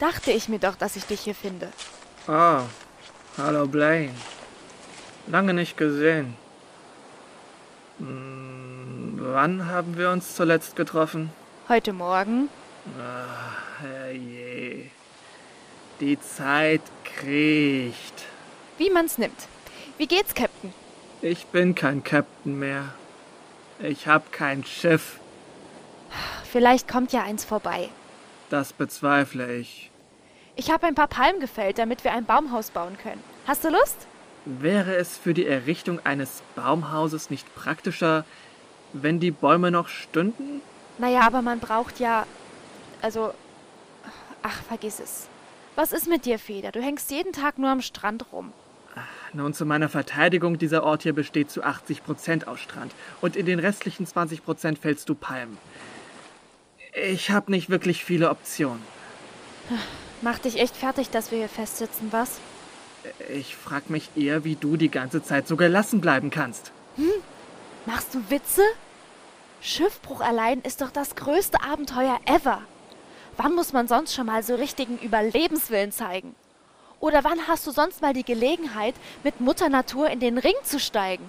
Dachte ich mir doch, dass ich dich hier finde. Oh, hallo Blaine. Lange nicht gesehen. Hm, wann haben wir uns zuletzt getroffen? Heute Morgen. Ach, herrje. Die Zeit kriecht. Wie man's nimmt. Wie geht's, Captain? Ich bin kein Captain mehr. Ich hab kein Schiff. Vielleicht kommt ja eins vorbei. Das bezweifle ich. Ich habe ein paar Palmen gefällt, damit wir ein Baumhaus bauen können. Hast du Lust? Wäre es für die Errichtung eines Baumhauses nicht praktischer, wenn die Bäume noch stünden? Naja, aber man braucht ja. Also. Ach, vergiss es. Was ist mit dir, Feder? Du hängst jeden Tag nur am Strand rum. Nun, zu meiner Verteidigung, dieser Ort hier besteht zu 80 Prozent aus Strand. Und in den restlichen 20 Prozent fällst du Palmen. Ich habe nicht wirklich viele Optionen. Macht dich echt fertig, dass wir hier festsitzen, was? Ich frag mich eher, wie du die ganze Zeit so gelassen bleiben kannst. Machst du Witze? Schiffbruch allein ist doch das größte Abenteuer ever. Wann muss man sonst schon mal so richtigen Überlebenswillen zeigen? Oder wann hast du sonst mal die Gelegenheit, mit Mutter Natur in den Ring zu steigen?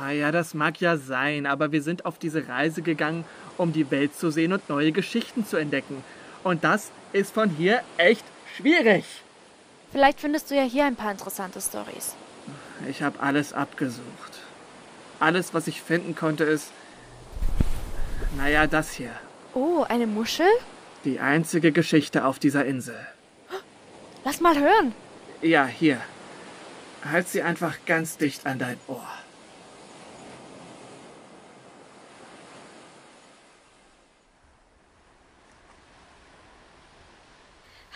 Na ja, das mag ja sein, aber wir sind auf diese Reise gegangen, um die Welt zu sehen und neue Geschichten zu entdecken. Und das ist von hier echt schwierig. Vielleicht findest du ja hier ein paar interessante Stories. Ich habe alles abgesucht. Alles, was ich finden konnte, ist. Naja, das hier. Oh, eine Muschel? Die einzige Geschichte auf dieser Insel. Lass mal hören. Ja, hier. Halt sie einfach ganz dicht an dein Ohr.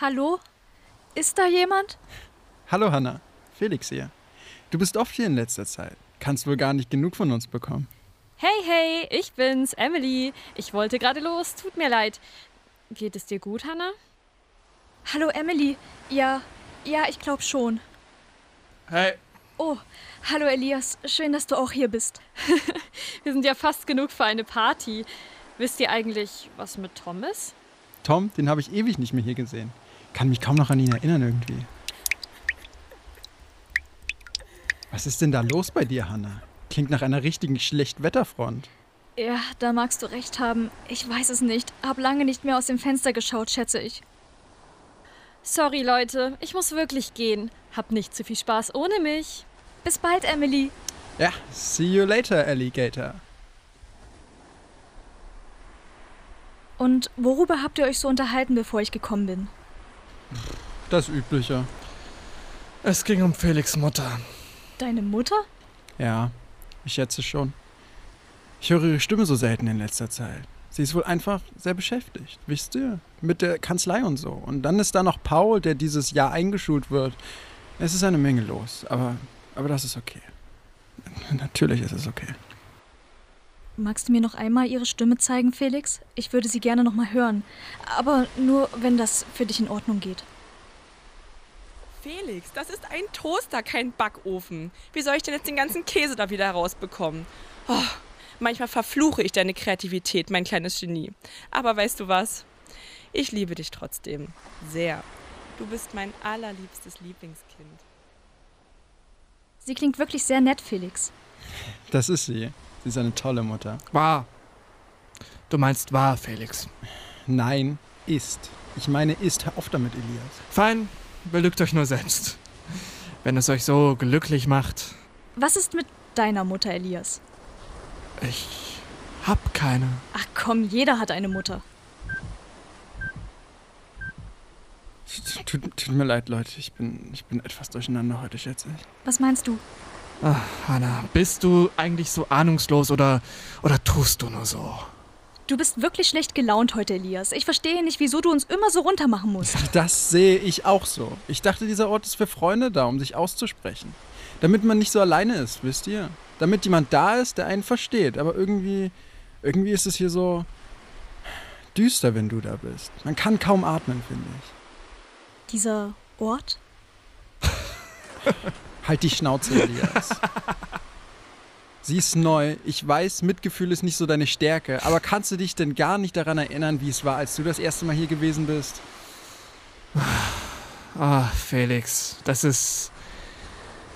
Hallo? Ist da jemand? Hallo Hanna, Felix hier. Du bist oft hier in letzter Zeit. Kannst wohl gar nicht genug von uns bekommen. Hey, hey, ich bin's, Emily. Ich wollte gerade los, tut mir leid. Geht es dir gut, Hannah? Hallo Emily. Ja, ja, ich glaube schon. Hey, Oh, hallo Elias. Schön, dass du auch hier bist. Wir sind ja fast genug für eine Party. Wisst ihr eigentlich, was mit Tom ist? Tom, den habe ich ewig nicht mehr hier gesehen. Kann mich kaum noch an ihn erinnern irgendwie. Was ist denn da los bei dir, Hanna? Klingt nach einer richtigen Schlechtwetterfront. Ja, da magst du recht haben. Ich weiß es nicht. Hab lange nicht mehr aus dem Fenster geschaut, schätze ich. Sorry, Leute, ich muss wirklich gehen. Habt nicht zu viel Spaß ohne mich. Bis bald, Emily. Ja, see you later, Alligator. Und worüber habt ihr euch so unterhalten, bevor ich gekommen bin? Das Übliche. es ging um Felix Mutter. Deine Mutter? Ja, ich schätze schon. Ich höre ihre Stimme so selten in letzter Zeit. Sie ist wohl einfach sehr beschäftigt, wisst ihr? Mit der Kanzlei und so. Und dann ist da noch Paul, der dieses Jahr eingeschult wird. Es ist eine Menge los, aber, aber das ist okay. Natürlich ist es okay. Magst du mir noch einmal ihre Stimme zeigen, Felix? Ich würde sie gerne noch mal hören. Aber nur, wenn das für dich in Ordnung geht. Felix, das ist ein Toaster, kein Backofen. Wie soll ich denn jetzt den ganzen Käse da wieder rausbekommen? Oh, manchmal verfluche ich deine Kreativität, mein kleines Genie. Aber weißt du was? Ich liebe dich trotzdem. Sehr. Du bist mein allerliebstes Lieblingskind. Sie klingt wirklich sehr nett, Felix. Das ist sie. Sie ist eine tolle Mutter. Wahr. Du meinst wahr, Felix. Nein, ist. Ich meine, ist. Hör auf damit, Elias. Fein, belügt euch nur selbst. Wenn es euch so glücklich macht. Was ist mit deiner Mutter, Elias? Ich hab keine. Ach komm, jeder hat eine Mutter. Tut, tut mir leid, Leute. Ich bin, ich bin etwas durcheinander heute, schätze ich. Was meinst du? Ach, Hanna, bist du eigentlich so ahnungslos oder, oder tust du nur so? Du bist wirklich schlecht gelaunt heute, Elias. Ich verstehe nicht, wieso du uns immer so runtermachen musst. Das sehe ich auch so. Ich dachte, dieser Ort ist für Freunde da, um sich auszusprechen. Damit man nicht so alleine ist, wisst ihr? Damit jemand da ist, der einen versteht. Aber irgendwie, irgendwie ist es hier so düster, wenn du da bist. Man kann kaum atmen, finde ich. Dieser Ort? Halt die Schnauze, Elias. Sie ist neu. Ich weiß, Mitgefühl ist nicht so deine Stärke. Aber kannst du dich denn gar nicht daran erinnern, wie es war, als du das erste Mal hier gewesen bist? Ah, Felix, das ist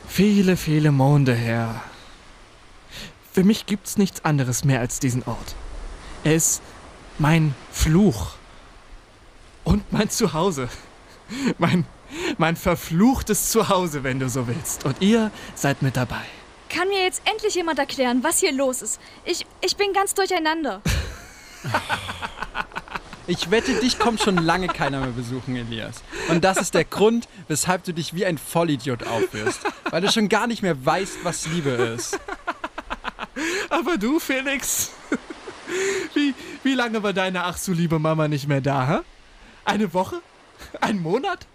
viele, viele Monde her. Für mich gibt's nichts anderes mehr als diesen Ort. Er ist mein Fluch. Und mein Zuhause. Mein, mein verfluchtes Zuhause, wenn du so willst. Und ihr seid mit dabei. Kann mir jetzt endlich jemand erklären, was hier los ist? Ich, ich bin ganz durcheinander. Ich wette, dich kommt schon lange keiner mehr besuchen, Elias. Und das ist der Grund, weshalb du dich wie ein Vollidiot aufführst. Weil du schon gar nicht mehr weißt, was Liebe ist. Aber du, Felix, wie, wie lange war deine ach so liebe Mama nicht mehr da, hä? Eine Woche? Ein Monat?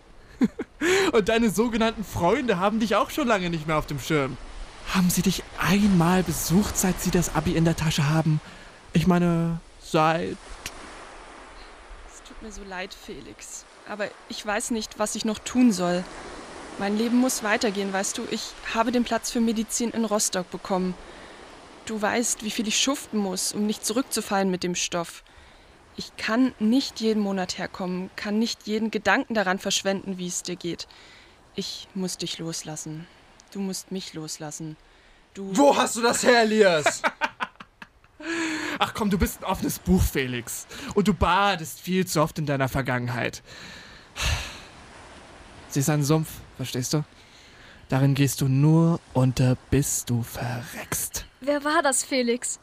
Und deine sogenannten Freunde haben dich auch schon lange nicht mehr auf dem Schirm. Haben sie dich einmal besucht, seit sie das Abi in der Tasche haben? Ich meine, seit... Es tut mir so leid, Felix. Aber ich weiß nicht, was ich noch tun soll. Mein Leben muss weitergehen, weißt du. Ich habe den Platz für Medizin in Rostock bekommen. Du weißt, wie viel ich schuften muss, um nicht zurückzufallen mit dem Stoff. Ich kann nicht jeden Monat herkommen, kann nicht jeden Gedanken daran verschwenden, wie es dir geht. Ich muss dich loslassen. Du musst mich loslassen. Du. Wo hast du das her, Elias? Ach komm, du bist ein offenes Buch, Felix. Und du badest viel zu oft in deiner Vergangenheit. Sie ist ein Sumpf, verstehst du? Darin gehst du nur unter, bis du verreckst. Wer war das, Felix?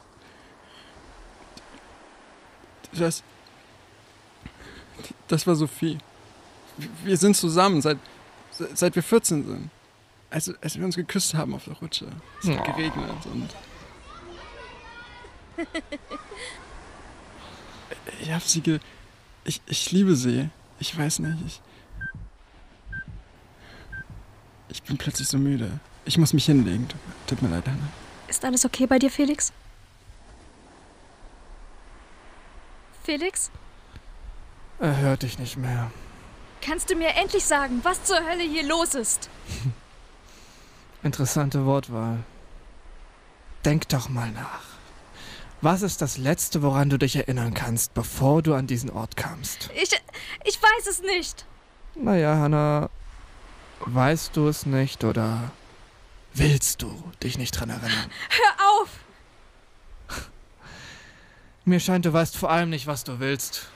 Das. Das war Sophie. Wir sind zusammen, seit, seit wir 14 sind. Als, als wir uns geküsst haben auf der Rutsche. Es hat Oh. geregnet und. Ich hab sie ge. Ich, ich liebe sie. Ich weiß nicht. Ich. Ich bin plötzlich so müde. Ich muss mich hinlegen. Tut, tut mir leid, Hannah. Ist alles okay bei dir, Felix? Felix? Er hört dich nicht mehr. Kannst du mir endlich sagen, was zur Hölle hier los ist? Interessante Wortwahl. Denk doch mal nach. Was ist das Letzte, woran du dich erinnern kannst, bevor du an diesen Ort kamst? Ich. Ich weiß es nicht. Naja, Hannah, weißt du es nicht oder willst du dich nicht dran erinnern? Hör auf! Mir scheint, du weißt vor allem nicht, was du willst.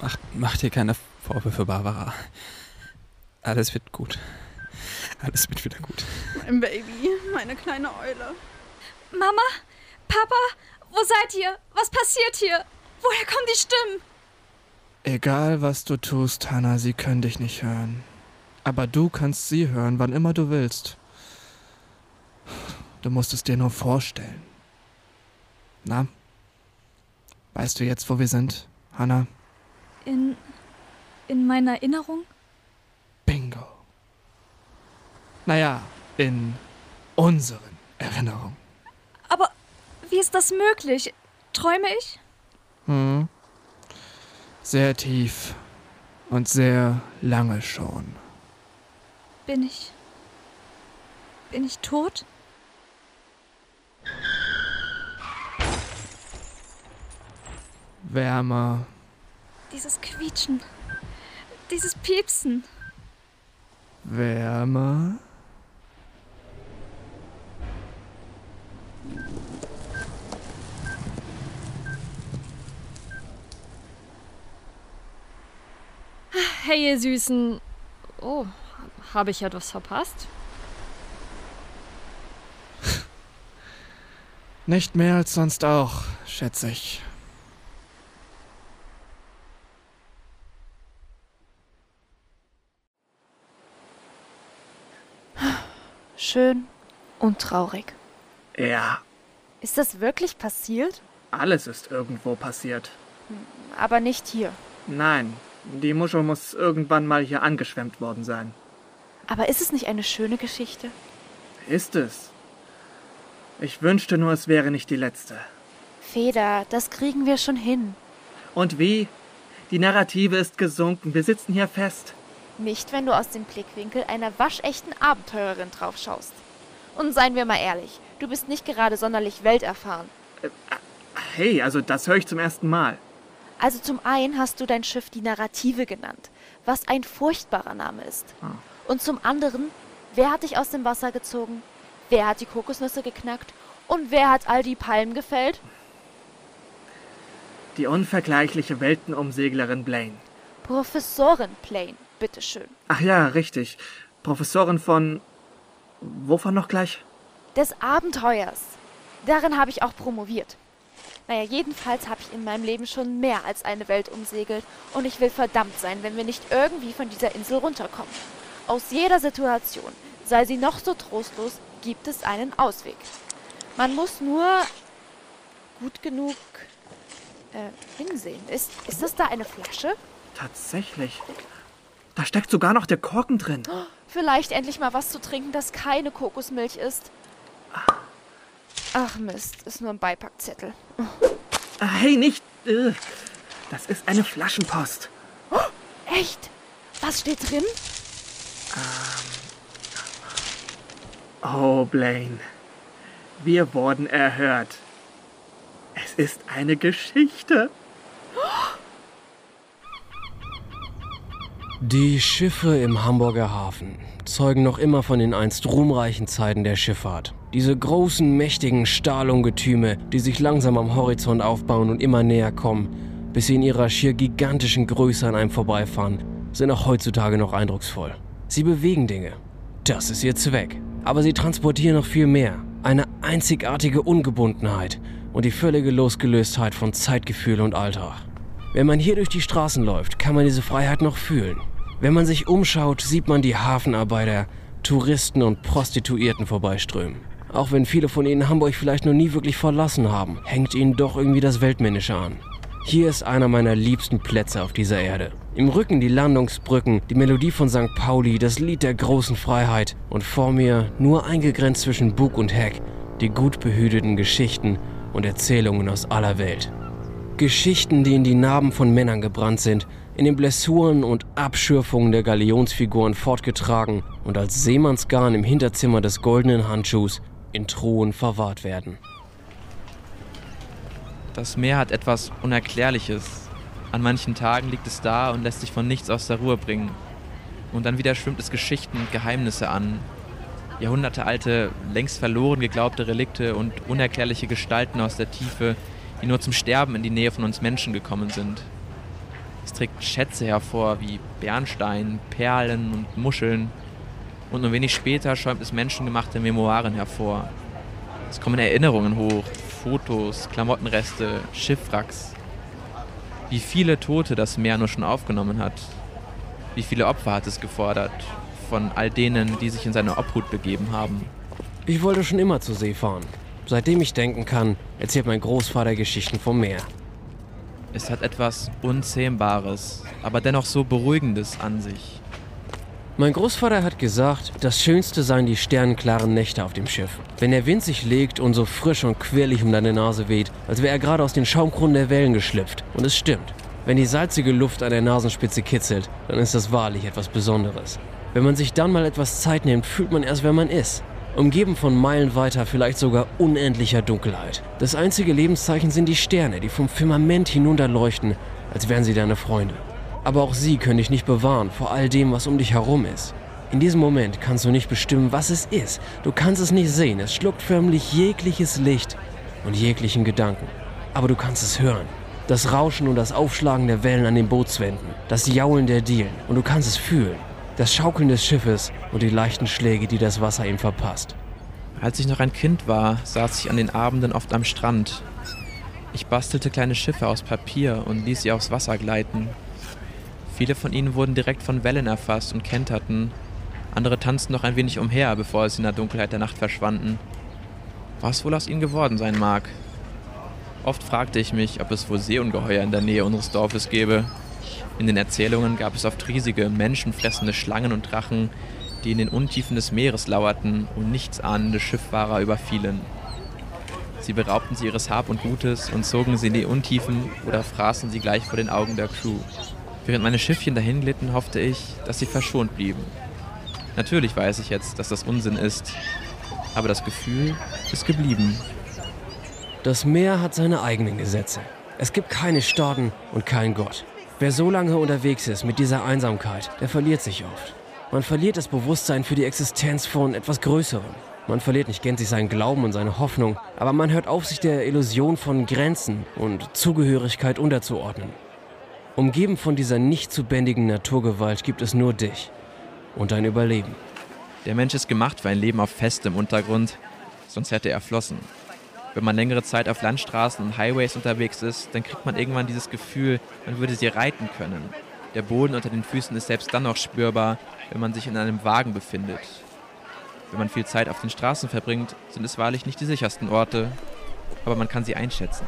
Mach, mach dir keine Vorwürfe, Barbara. Alles wird gut. Alles wird wieder gut. Mein Baby, meine kleine Eule. Mama? Papa? Wo seid ihr? Was passiert hier? Woher kommen die Stimmen? Egal, was du tust, Hannah, sie können dich nicht hören. Aber du kannst sie hören, wann immer du willst. Du musst es dir nur vorstellen. Na? Weißt du jetzt, wo wir sind, Hannah? In. in meiner Erinnerung? Bingo. Naja, in unseren Erinnerungen. Aber wie ist das möglich? Träume ich? Hm. Sehr tief und sehr lange schon. Bin ich. Bin ich tot? Wärmer, Dieses Quietschen. Dieses Piepsen. wärmer. Hey, ihr Süßen. Oh, habe ich etwas verpasst? Nicht mehr als sonst auch, schätze ich. Schön und traurig. Ja, Ist das wirklich passiert? alles ist irgendwo passiert. Aber nicht hier. Nein, die Muschel muss irgendwann mal hier angeschwemmt worden sein. Aber ist es nicht eine schöne Geschichte? Ist es? Ich wünschte nur, es wäre nicht die letzte. Feder, das kriegen wir schon hin. Und wie? Die Narrative ist gesunken. Wir sitzen hier fest. Nicht, wenn du aus dem Blickwinkel einer waschechten Abenteurerin draufschaust. Und seien wir mal ehrlich, du bist nicht gerade sonderlich welterfahren. Hey, also das höre ich zum ersten Mal. Also zum einen hast du dein Schiff die Narrative genannt, was ein furchtbarer Name ist. Und zum anderen, wer hat dich aus dem Wasser gezogen? Wer hat die Kokosnüsse geknackt? Und wer hat all die Palmen gefällt? Die unvergleichliche Weltenumseglerin Blaine. Professorin Plain, bitteschön. Ach ja, richtig. Professorin von. Wovon noch gleich? Des Abenteuers. Darin habe ich auch promoviert. Naja, jedenfalls habe ich in meinem Leben schon mehr als eine Welt umsegelt und ich will verdammt sein, wenn wir nicht irgendwie von dieser Insel runterkommen. Aus jeder Situation, sei sie noch so trostlos, gibt es einen Ausweg. Man muss nur gut genug äh, hinsehen. Ist, ist das da eine Flasche? Tatsächlich. Da steckt sogar noch der Korken drin. Vielleicht endlich mal was zu trinken, das keine Kokosmilch ist. Ach Mist, ist nur ein Beipackzettel. Ah, Hey, nicht. äh, Das ist eine Flaschenpost. Echt? Was steht drin? Oh, Blaine. Wir wurden erhört. Es ist eine Geschichte. Die Schiffe im Hamburger Hafen zeugen noch immer von den einst ruhmreichen Zeiten der Schifffahrt. Diese großen, mächtigen Stahlungetüme, die sich langsam am Horizont aufbauen und immer näher kommen, bis sie in ihrer schier gigantischen Größe an einem vorbeifahren, sind auch heutzutage noch eindrucksvoll. Sie bewegen Dinge. Das ist ihr Zweck. Aber sie transportieren noch viel mehr. Eine einzigartige Ungebundenheit und die völlige Losgelöstheit von Zeitgefühl und Alltag. Wenn man hier durch die Straßen läuft, kann man diese Freiheit noch fühlen. Wenn man sich umschaut, sieht man die Hafenarbeiter, Touristen und Prostituierten vorbeiströmen. Auch wenn viele von ihnen Hamburg vielleicht noch nie wirklich verlassen haben, hängt ihnen doch irgendwie das Weltmännische an. Hier ist einer meiner liebsten Plätze auf dieser Erde. Im Rücken die Landungsbrücken, die Melodie von St. Pauli, das Lied der großen Freiheit und vor mir, nur eingegrenzt zwischen Bug und Heck, die gut behüteten Geschichten und Erzählungen aus aller Welt. Geschichten, die in die Narben von Männern gebrannt sind, in den Blessuren und Abschürfungen der Galionsfiguren fortgetragen und als Seemannsgarn im Hinterzimmer des goldenen Handschuhs in Truhen verwahrt werden. Das Meer hat etwas Unerklärliches. An manchen Tagen liegt es da und lässt sich von nichts aus der Ruhe bringen. Und dann wieder schwimmt es Geschichten und Geheimnisse an. Jahrhundertealte, längst verloren geglaubte Relikte und unerklärliche Gestalten aus der Tiefe, die nur zum Sterben in die Nähe von uns Menschen gekommen sind. Trägt Schätze hervor wie Bernstein, Perlen und Muscheln. Und nur wenig später schäumt es menschengemachte Memoiren hervor. Es kommen Erinnerungen hoch, Fotos, Klamottenreste, Schiffwracks. Wie viele Tote das Meer nur schon aufgenommen hat. Wie viele Opfer hat es gefordert von all denen, die sich in seine Obhut begeben haben. Ich wollte schon immer zur See fahren. Seitdem ich denken kann, erzählt mein Großvater Geschichten vom Meer. Es hat etwas Unzähmbares, aber dennoch so Beruhigendes an sich. Mein Großvater hat gesagt, das Schönste seien die sternenklaren Nächte auf dem Schiff. Wenn der Wind sich legt und so frisch und quirlig um deine Nase weht, als wäre er gerade aus den Schaumkronen der Wellen geschlüpft. Und es stimmt. Wenn die salzige Luft an der Nasenspitze kitzelt, dann ist das wahrlich etwas Besonderes. Wenn man sich dann mal etwas Zeit nimmt, fühlt man erst, wer man ist. Umgeben von meilenweiter, vielleicht sogar unendlicher Dunkelheit. Das einzige Lebenszeichen sind die Sterne, die vom Firmament hinunterleuchten, als wären sie deine Freunde. Aber auch sie können dich nicht bewahren vor all dem, was um dich herum ist. In diesem Moment kannst du nicht bestimmen, was es ist. Du kannst es nicht sehen. Es schluckt förmlich jegliches Licht und jeglichen Gedanken. Aber du kannst es hören. Das Rauschen und das Aufschlagen der Wellen an den Bootswänden, das Jaulen der Dielen. Und du kannst es fühlen. Das Schaukeln des Schiffes und die leichten Schläge, die das Wasser ihm verpasst. Als ich noch ein Kind war, saß ich an den Abenden oft am Strand. Ich bastelte kleine Schiffe aus Papier und ließ sie aufs Wasser gleiten. Viele von ihnen wurden direkt von Wellen erfasst und kenterten. Andere tanzten noch ein wenig umher, bevor sie in der Dunkelheit der Nacht verschwanden. Was wohl aus ihnen geworden sein mag? Oft fragte ich mich, ob es wohl Seeungeheuer in der Nähe unseres Dorfes gäbe. In den Erzählungen gab es oft riesige, menschenfressende Schlangen und Drachen, die in den Untiefen des Meeres lauerten und nichtsahnende Schiffahrer überfielen. Sie beraubten sie ihres Hab und Gutes und zogen sie in die Untiefen oder fraßen sie gleich vor den Augen der Crew. Während meine Schiffchen dahin glitten, hoffte ich, dass sie verschont blieben. Natürlich weiß ich jetzt, dass das Unsinn ist. Aber das Gefühl ist geblieben. Das Meer hat seine eigenen Gesetze. Es gibt keine Staaten und keinen Gott. Wer so lange unterwegs ist mit dieser Einsamkeit, der verliert sich oft. Man verliert das Bewusstsein für die Existenz von etwas Größerem. Man verliert nicht gänzlich seinen Glauben und seine Hoffnung, aber man hört auf, sich der Illusion von Grenzen und Zugehörigkeit unterzuordnen. Umgeben von dieser nicht zu bändigen Naturgewalt gibt es nur dich und dein Überleben. Der Mensch ist gemacht für ein Leben auf festem Untergrund, sonst hätte er flossen. Wenn man längere Zeit auf Landstraßen und Highways unterwegs ist, dann kriegt man irgendwann dieses Gefühl, man würde sie reiten können. Der Boden unter den Füßen ist selbst dann noch spürbar, wenn man sich in einem Wagen befindet. Wenn man viel Zeit auf den Straßen verbringt, sind es wahrlich nicht die sichersten Orte, aber man kann sie einschätzen.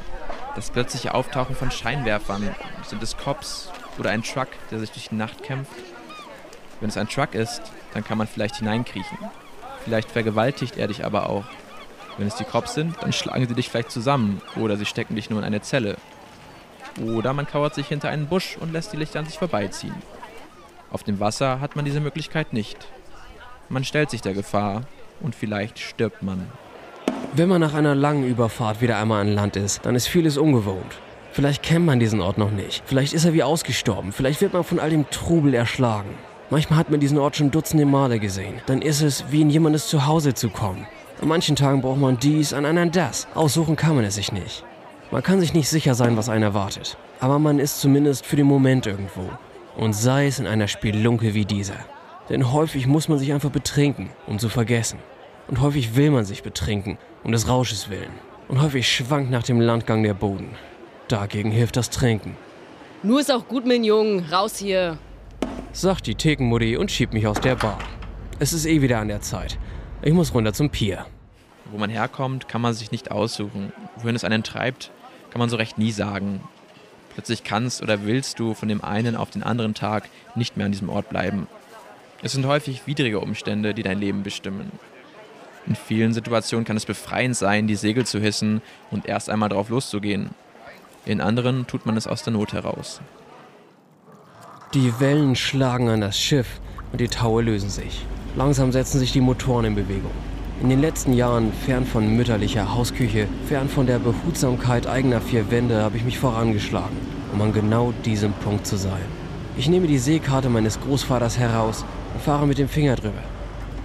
Das plötzliche Auftauchen von Scheinwerfern, sind es Cops oder ein Truck, der sich durch die Nacht kämpft? Wenn es ein Truck ist, dann kann man vielleicht hineinkriechen. Vielleicht vergewaltigt er dich aber auch. Wenn es die Cops sind, dann schlagen sie dich vielleicht zusammen oder sie stecken dich nur in eine Zelle. Oder man kauert sich hinter einen Busch und lässt die Lichter an sich vorbeiziehen. Auf dem Wasser hat man diese Möglichkeit nicht. Man stellt sich der Gefahr und vielleicht stirbt man. Wenn man nach einer langen Überfahrt wieder einmal an Land ist, dann ist vieles ungewohnt. Vielleicht kennt man diesen Ort noch nicht. Vielleicht ist er wie ausgestorben. Vielleicht wird man von all dem Trubel erschlagen. Manchmal hat man diesen Ort schon dutzende Male gesehen. Dann ist es, wie in jemandes Zuhause zu kommen. An manchen Tagen braucht man dies, an anderen das. Aussuchen kann man es sich nicht. Man kann sich nicht sicher sein, was einen erwartet. Aber man ist zumindest für den Moment irgendwo. Und sei es in einer Spielunke wie dieser. Denn häufig muss man sich einfach betrinken, um zu vergessen. Und häufig will man sich betrinken, um des Rausches willen. Und häufig schwankt nach dem Landgang der Boden. Dagegen hilft das Trinken. Nur ist auch gut, mein Jungen. Raus hier. Sagt die Thekenmutti und schiebt mich aus der Bar. Es ist eh wieder an der Zeit. Ich muss runter zum Pier. Wo man herkommt, kann man sich nicht aussuchen. Wohin es einen treibt, kann man so recht nie sagen. Plötzlich kannst oder willst du von dem einen auf den anderen Tag nicht mehr an diesem Ort bleiben. Es sind häufig widrige Umstände, die dein Leben bestimmen. In vielen Situationen kann es befreiend sein, die Segel zu hissen und erst einmal drauf loszugehen. In anderen tut man es aus der Not heraus. Die Wellen schlagen an das Schiff und die Taue lösen sich. Langsam setzen sich die Motoren in Bewegung. In den letzten Jahren, fern von mütterlicher Hausküche, fern von der Behutsamkeit eigener vier Wände, habe ich mich vorangeschlagen, um an genau diesem Punkt zu sein. Ich nehme die Seekarte meines Großvaters heraus und fahre mit dem Finger drüber.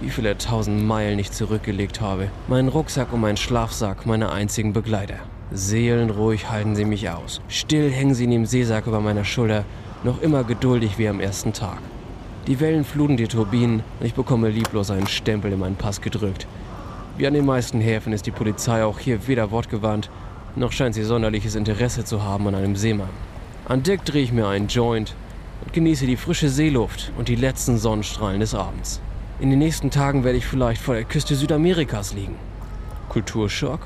Wie viele tausend Meilen ich zurückgelegt habe. Meinen Rucksack und meinen Schlafsack, meine einzigen Begleiter. Seelenruhig halten sie mich aus. Still hängen sie in dem Seesack über meiner Schulter, noch immer geduldig wie am ersten Tag. Die Wellen fluten die Turbinen und ich bekomme lieblos einen Stempel in meinen Pass gedrückt. Wie an den meisten Häfen ist die Polizei auch hier weder wortgewandt, noch scheint sie sonderliches Interesse zu haben an einem Seemann. An Deck drehe ich mir einen Joint und genieße die frische Seeluft und die letzten Sonnenstrahlen des Abends. In den nächsten Tagen werde ich vielleicht vor der Küste Südamerikas liegen. Kulturschock?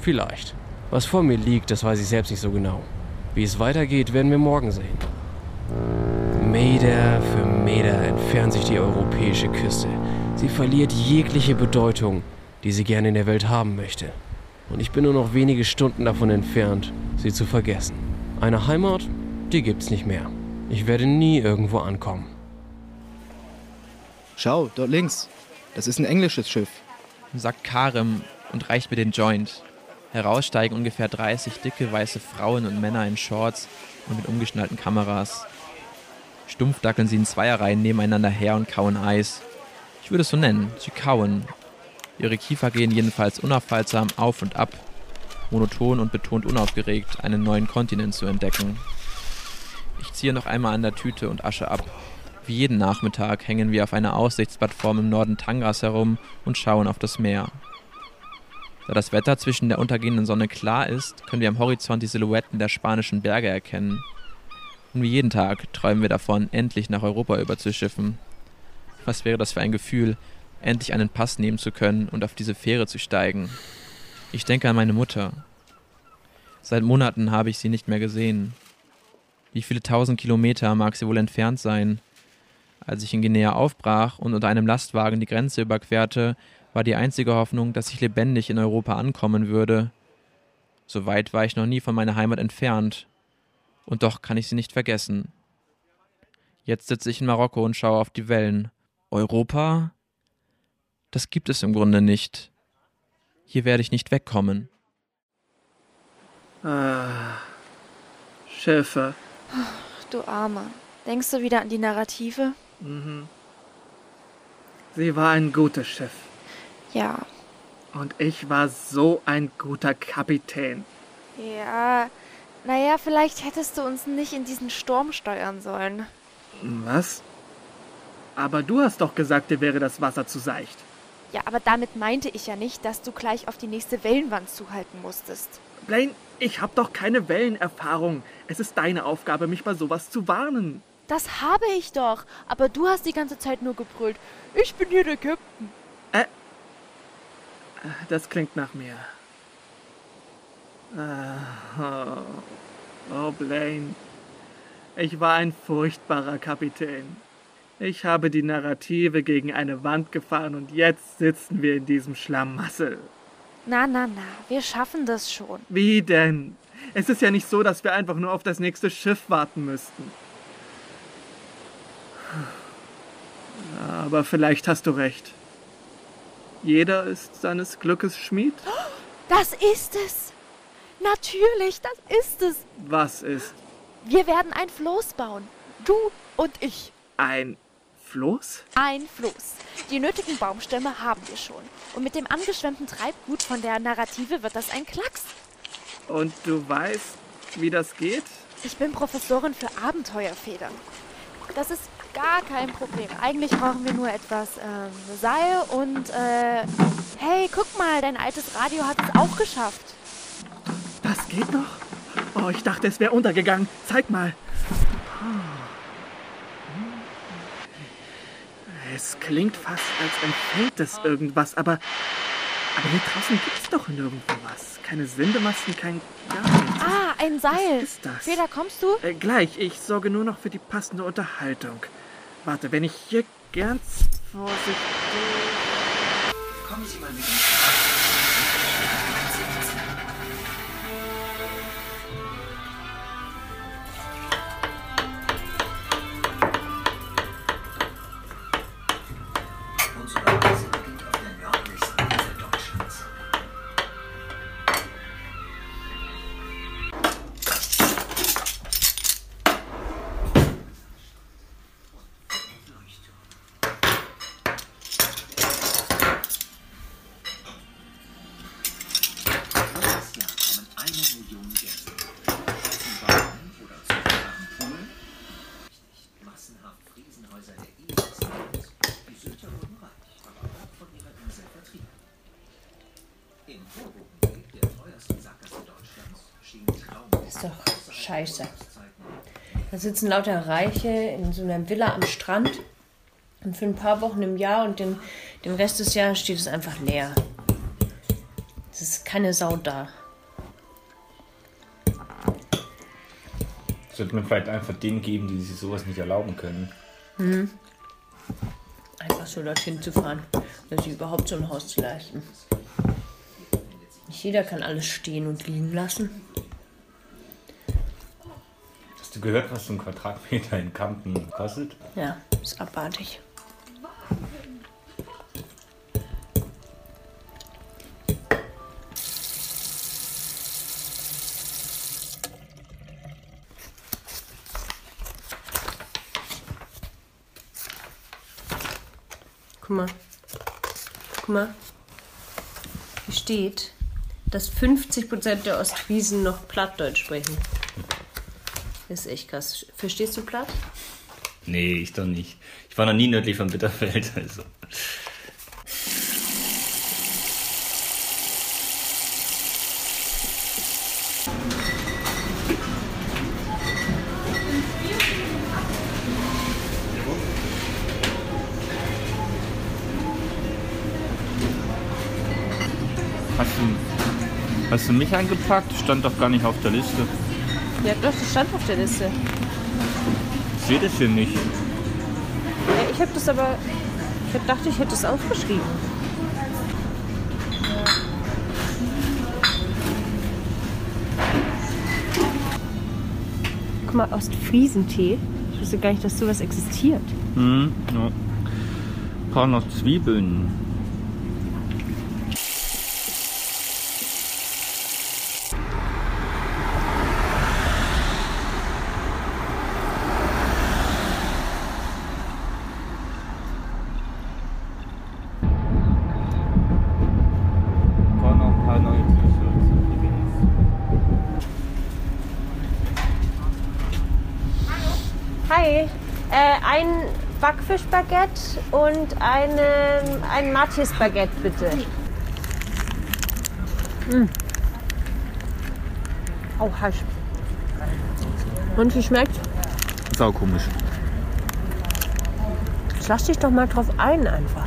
Vielleicht. Was vor mir liegt, das weiß ich selbst nicht so genau. Wie es weitergeht, werden wir morgen sehen. Meter für Meter entfernt sich die europäische Küste. Sie verliert jegliche Bedeutung, die sie gerne in der Welt haben möchte. Und ich bin nur noch wenige Stunden davon entfernt, sie zu vergessen. Eine Heimat, die gibt's nicht mehr. Ich werde nie irgendwo ankommen. Schau, dort links. Das ist ein englisches Schiff. Sagt Karim und reicht mir den Joint. Heraussteigen ungefähr 30 dicke weiße Frauen und Männer in Shorts und mit umgeschnallten Kameras. Stumpf dackeln sie in Zweierreihen nebeneinander her und kauen Eis. Ich würde es so nennen, sie kauen. Ihre Kiefer gehen jedenfalls unaufhaltsam auf und ab, monoton und betont unaufgeregt, einen neuen Kontinent zu entdecken. Ich ziehe noch einmal an der Tüte und Asche ab. Wie jeden Nachmittag hängen wir auf einer Aussichtsplattform im Norden Tangas herum und schauen auf das Meer. Da das Wetter zwischen der untergehenden Sonne klar ist, können wir am Horizont die Silhouetten der spanischen Berge erkennen. Und wie jeden Tag träumen wir davon, endlich nach Europa überzuschiffen. Was wäre das für ein Gefühl, endlich einen Pass nehmen zu können und auf diese Fähre zu steigen? Ich denke an meine Mutter. Seit Monaten habe ich sie nicht mehr gesehen. Wie viele tausend Kilometer mag sie wohl entfernt sein? Als ich in Guinea aufbrach und unter einem Lastwagen die Grenze überquerte, war die einzige Hoffnung, dass ich lebendig in Europa ankommen würde. So weit war ich noch nie von meiner Heimat entfernt. Und doch kann ich sie nicht vergessen. Jetzt sitze ich in Marokko und schaue auf die Wellen. Europa? Das gibt es im Grunde nicht. Hier werde ich nicht wegkommen. Ah, Schiffe. Du Armer. Denkst du wieder an die Narrative? Mhm. Sie war ein gutes Schiff. Ja. Und ich war so ein guter Kapitän. Ja. Naja, vielleicht hättest du uns nicht in diesen Sturm steuern sollen. Was? Aber du hast doch gesagt, dir wäre das Wasser zu seicht. Ja, aber damit meinte ich ja nicht, dass du gleich auf die nächste Wellenwand zuhalten musstest. Blaine, ich hab doch keine Wellenerfahrung. Es ist deine Aufgabe, mich bei sowas zu warnen. Das habe ich doch. Aber du hast die ganze Zeit nur gebrüllt. Ich bin hier der Captain. Äh. Das klingt nach mir. Ah, oh, Blaine. Ich war ein furchtbarer Kapitän. Ich habe die Narrative gegen eine Wand gefahren und jetzt sitzen wir in diesem Schlamassel. Na, na, na, wir schaffen das schon. Wie denn? Es ist ja nicht so, dass wir einfach nur auf das nächste Schiff warten müssten. Aber vielleicht hast du recht. Jeder ist seines Glückes Schmied? Das ist es. Natürlich, das ist es. Was ist? Wir werden ein Floß bauen. Du und ich. Ein Floß? Ein Floß. Die nötigen Baumstämme haben wir schon. Und mit dem angeschwemmten Treibgut von der Narrative wird das ein Klacks. Und du weißt, wie das geht? Ich bin Professorin für Abenteuerfedern. Das ist gar kein Problem. Eigentlich brauchen wir nur etwas ähm, Seil und äh, hey, guck mal, dein altes Radio hat es auch geschafft. Das geht noch? Oh, ich dachte, es wäre untergegangen. Zeig mal. Es klingt fast, als empfängt es irgendwas, aber, aber hier draußen gibt es doch nirgendwo was. Keine Sendemasten, kein gar nichts. Ah, ein Seil. Was ist das? Feder, kommst du? Äh, gleich, ich sorge nur noch für die passende Unterhaltung. Warte, wenn ich hier ganz vorsichtig... Kommen Sie mal mit. Unsere Traum Ist doch scheiße. Da sitzen lauter Reiche in so einer Villa am Strand und für ein paar Wochen im Jahr und den, den Rest des Jahres steht es einfach leer. Es ist keine Sau da. Sollte man vielleicht einfach denen geben, die sich sowas nicht erlauben können. Hm. Einfach so dorthin zu fahren, oder sich überhaupt so ein Haus zu leisten. Nicht jeder kann alles stehen und liegen lassen. Hast du gehört, was so ein Quadratmeter in Kampen kostet? Ja, ist abartig. Guck mal. Guck mal. Hier steht, dass 50% der Ostfriesen noch Plattdeutsch sprechen. Das ist echt krass. Verstehst du Platt? Nee, ich doch nicht. Ich war noch nie nördlich von Bitterfeld, also. Hast du mich eingepackt? Stand doch gar nicht auf der Liste. Ja, doch, das stand auf der Liste. Ich sehe das hier nicht. Ja, ich habe das aber. Ich hab dachte, ich hätte es aufgeschrieben. Guck mal, Ostfriesentee. Ich wusste gar nicht, dass sowas existiert. Hm, ja. Paar noch Zwiebeln. Äh, ein Backfischbaguette und eine, ein Matjes-Baguette, bitte. Mm. Oh, heiß. Und wie schmeckt's? Sau komisch. Jetzt lass dich doch mal drauf ein einfach.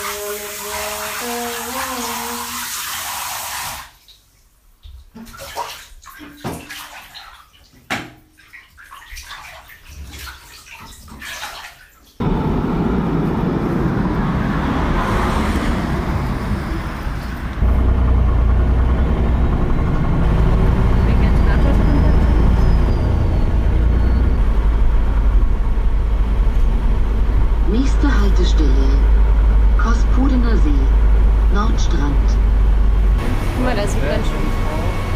Nächste Haltestelle. Kospudener See. Nordstrand. Guck mal, da sieht man schon die Frau.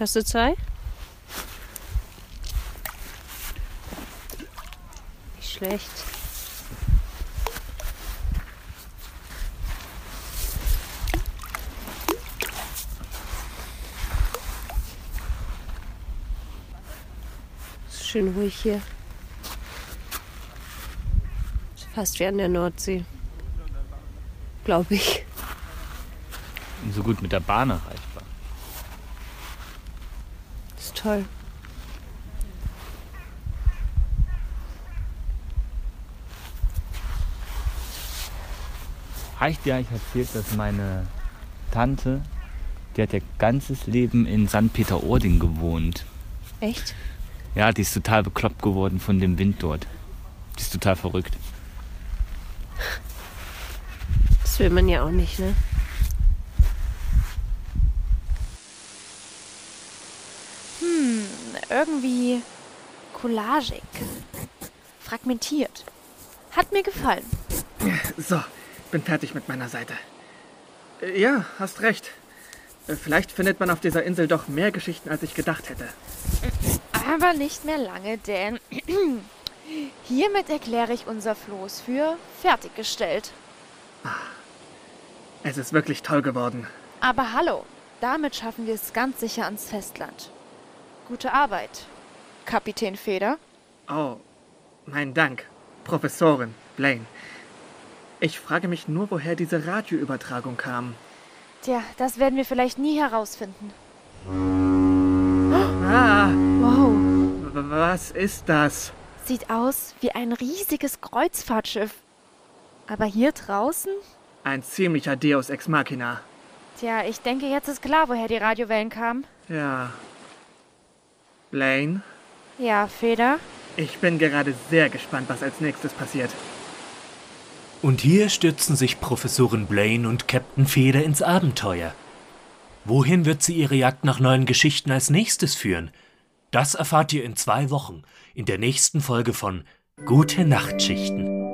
Hast du zwei? Nicht schlecht. Ist schön ruhig hier. Fast wie an der Nordsee. Glaube ich. So gut mit der Bahn erreichbar. Toll. Habe ich dir eigentlich erzählt, dass meine Tante, die hat ihr ganzes Leben in St. Peter-Ording gewohnt. Echt? Ja, die ist total bekloppt geworden von dem Wind dort. Die ist total verrückt. Das will man ja auch nicht, ne? Hm, irgendwie collagig. Fragmentiert. Hat mir gefallen. So, bin fertig mit meiner Seite. Ja, hast recht. Vielleicht findet man auf dieser Insel doch mehr Geschichten, als ich gedacht hätte. Aber nicht mehr lange, denn hiermit erkläre ich unser Floß für fertiggestellt. Es ist wirklich toll geworden. Aber hallo, damit schaffen wir es ganz sicher ans Festland. Gute Arbeit, Kapitän Feder. Oh, mein Dank, Professorin Blaine. Ich frage mich nur, woher diese Radioübertragung kam. Tja, das werden wir vielleicht nie herausfinden. Ah, Wow, was ist das? sieht aus wie ein riesiges Kreuzfahrtschiff. Aber hier draußen? Ein ziemlicher Deus Ex Machina. Tja, ich denke, jetzt ist klar, woher die Radiowellen kamen. Ja. Blaine, Ja, Feder. ich bin gerade sehr gespannt, was als nächstes passiert. Und hier stürzen sich Professorin Blaine und Captain Feder ins Abenteuer. Wohin wird sie ihre Jagd nach neuen Geschichten als nächstes führen? Das erfahrt ihr in zwei Wochen in der nächsten Folge von Gute Nachtschichten.